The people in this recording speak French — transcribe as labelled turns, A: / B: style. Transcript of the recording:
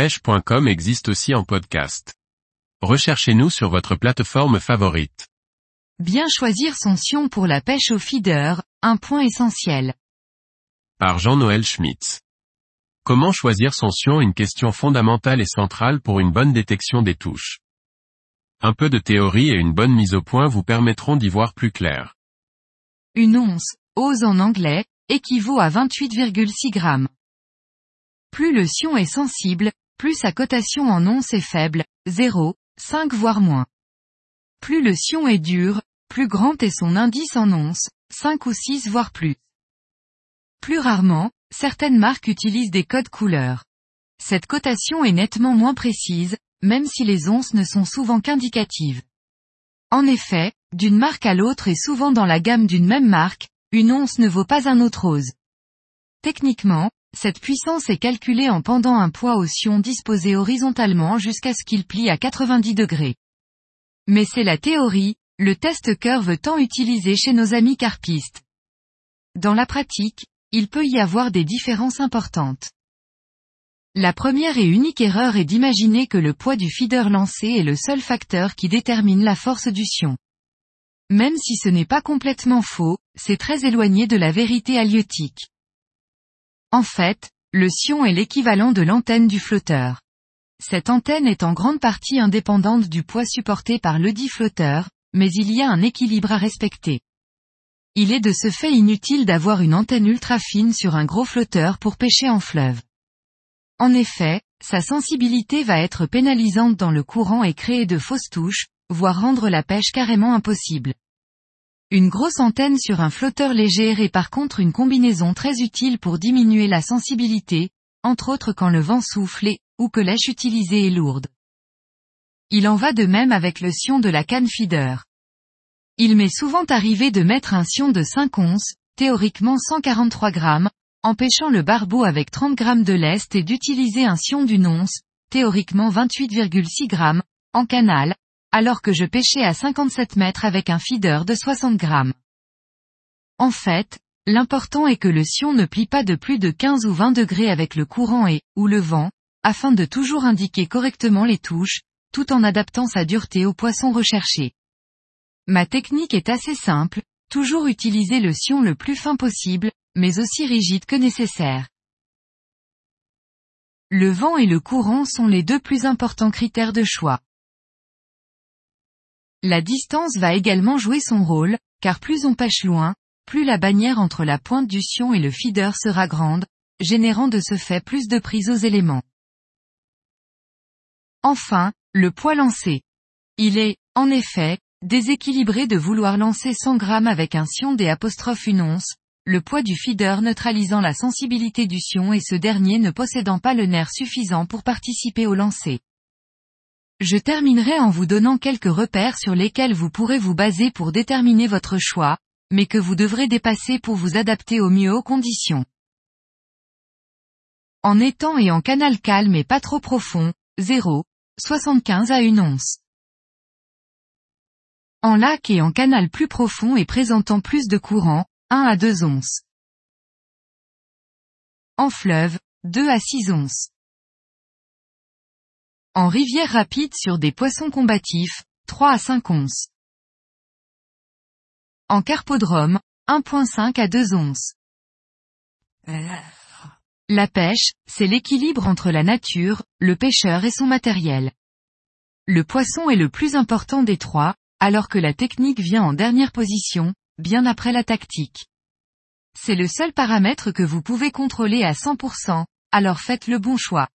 A: pêche.com existe aussi en podcast. Recherchez-nous sur votre plateforme favorite.
B: Bien choisir son sion pour la pêche au feeder, un point essentiel.
A: Par Jean-Noël Schmitz. Comment choisir son sion Une question fondamentale et centrale pour une bonne détection des touches. Un peu de théorie et une bonne mise au point vous permettront d'y voir plus clair.
B: Une once, ose en anglais, équivaut à 28,6 grammes. Plus le sion est sensible, plus sa cotation en once est faible, 0, 5 voire moins. Plus le sion est dur, plus grand est son indice en once, 5 ou 6 voire plus. Plus rarement, certaines marques utilisent des codes couleurs. Cette cotation est nettement moins précise, même si les onces ne sont souvent qu'indicatives. En effet, d'une marque à l'autre et souvent dans la gamme d'une même marque, une once ne vaut pas un autre ose. Techniquement, cette puissance est calculée en pendant un poids au sion disposé horizontalement jusqu'à ce qu'il plie à 90 degrés. Mais c'est la théorie, le test curve tant utilisé chez nos amis carpistes. Dans la pratique, il peut y avoir des différences importantes. La première et unique erreur est d'imaginer que le poids du feeder lancé est le seul facteur qui détermine la force du sion. Même si ce n'est pas complètement faux, c'est très éloigné de la vérité halieutique. En fait, le sion est l'équivalent de l'antenne du flotteur. Cette antenne est en grande partie indépendante du poids supporté par ledit flotteur, mais il y a un équilibre à respecter. Il est de ce fait inutile d'avoir une antenne ultra fine sur un gros flotteur pour pêcher en fleuve. En effet, sa sensibilité va être pénalisante dans le courant et créer de fausses touches, voire rendre la pêche carrément impossible. Une grosse antenne sur un flotteur léger est par contre une combinaison très utile pour diminuer la sensibilité, entre autres quand le vent souffle et, ou que l'èche utilisée est lourde. Il en va de même avec le sion de la canne feeder. Il m'est souvent arrivé de mettre un sion de 5 onces, théoriquement 143 grammes, en pêchant le barbeau avec 30 grammes de lest et d'utiliser un sion d'une once, théoriquement 28,6 grammes, en canal, alors que je pêchais à 57 mètres avec un feeder de 60 grammes. En fait, l'important est que le sion ne plie pas de plus de 15 ou 20 degrés avec le courant et, ou le vent, afin de toujours indiquer correctement les touches, tout en adaptant sa dureté au poisson recherché. Ma technique est assez simple, toujours utiliser le sion le plus fin possible, mais aussi rigide que nécessaire. Le vent et le courant sont les deux plus importants critères de choix. La distance va également jouer son rôle, car plus on pêche loin, plus la bannière entre la pointe du sion et le feeder sera grande, générant de ce fait plus de prise aux éléments. Enfin, le poids lancé. Il est, en effet, déséquilibré de vouloir lancer 100 grammes avec un sion des apostrophes une once, le poids du feeder neutralisant la sensibilité du sion et ce dernier ne possédant pas le nerf suffisant pour participer au lancer. Je terminerai en vous donnant quelques repères sur lesquels vous pourrez vous baser pour déterminer votre choix, mais que vous devrez dépasser pour vous adapter au mieux aux conditions. En étang et en canal calme et pas trop profond, 0, 75 à 1 once. En lac et en canal plus profond et présentant plus de courant, 1 à 2 onces. En fleuve, 2 à 6 onces. En rivière rapide sur des poissons combatifs, 3 à 5 onces. En carpodrome, 1.5 à 2 onces. La pêche, c'est l'équilibre entre la nature, le pêcheur et son matériel. Le poisson est le plus important des trois, alors que la technique vient en dernière position, bien après la tactique. C'est le seul paramètre que vous pouvez contrôler à 100%, alors faites le bon choix.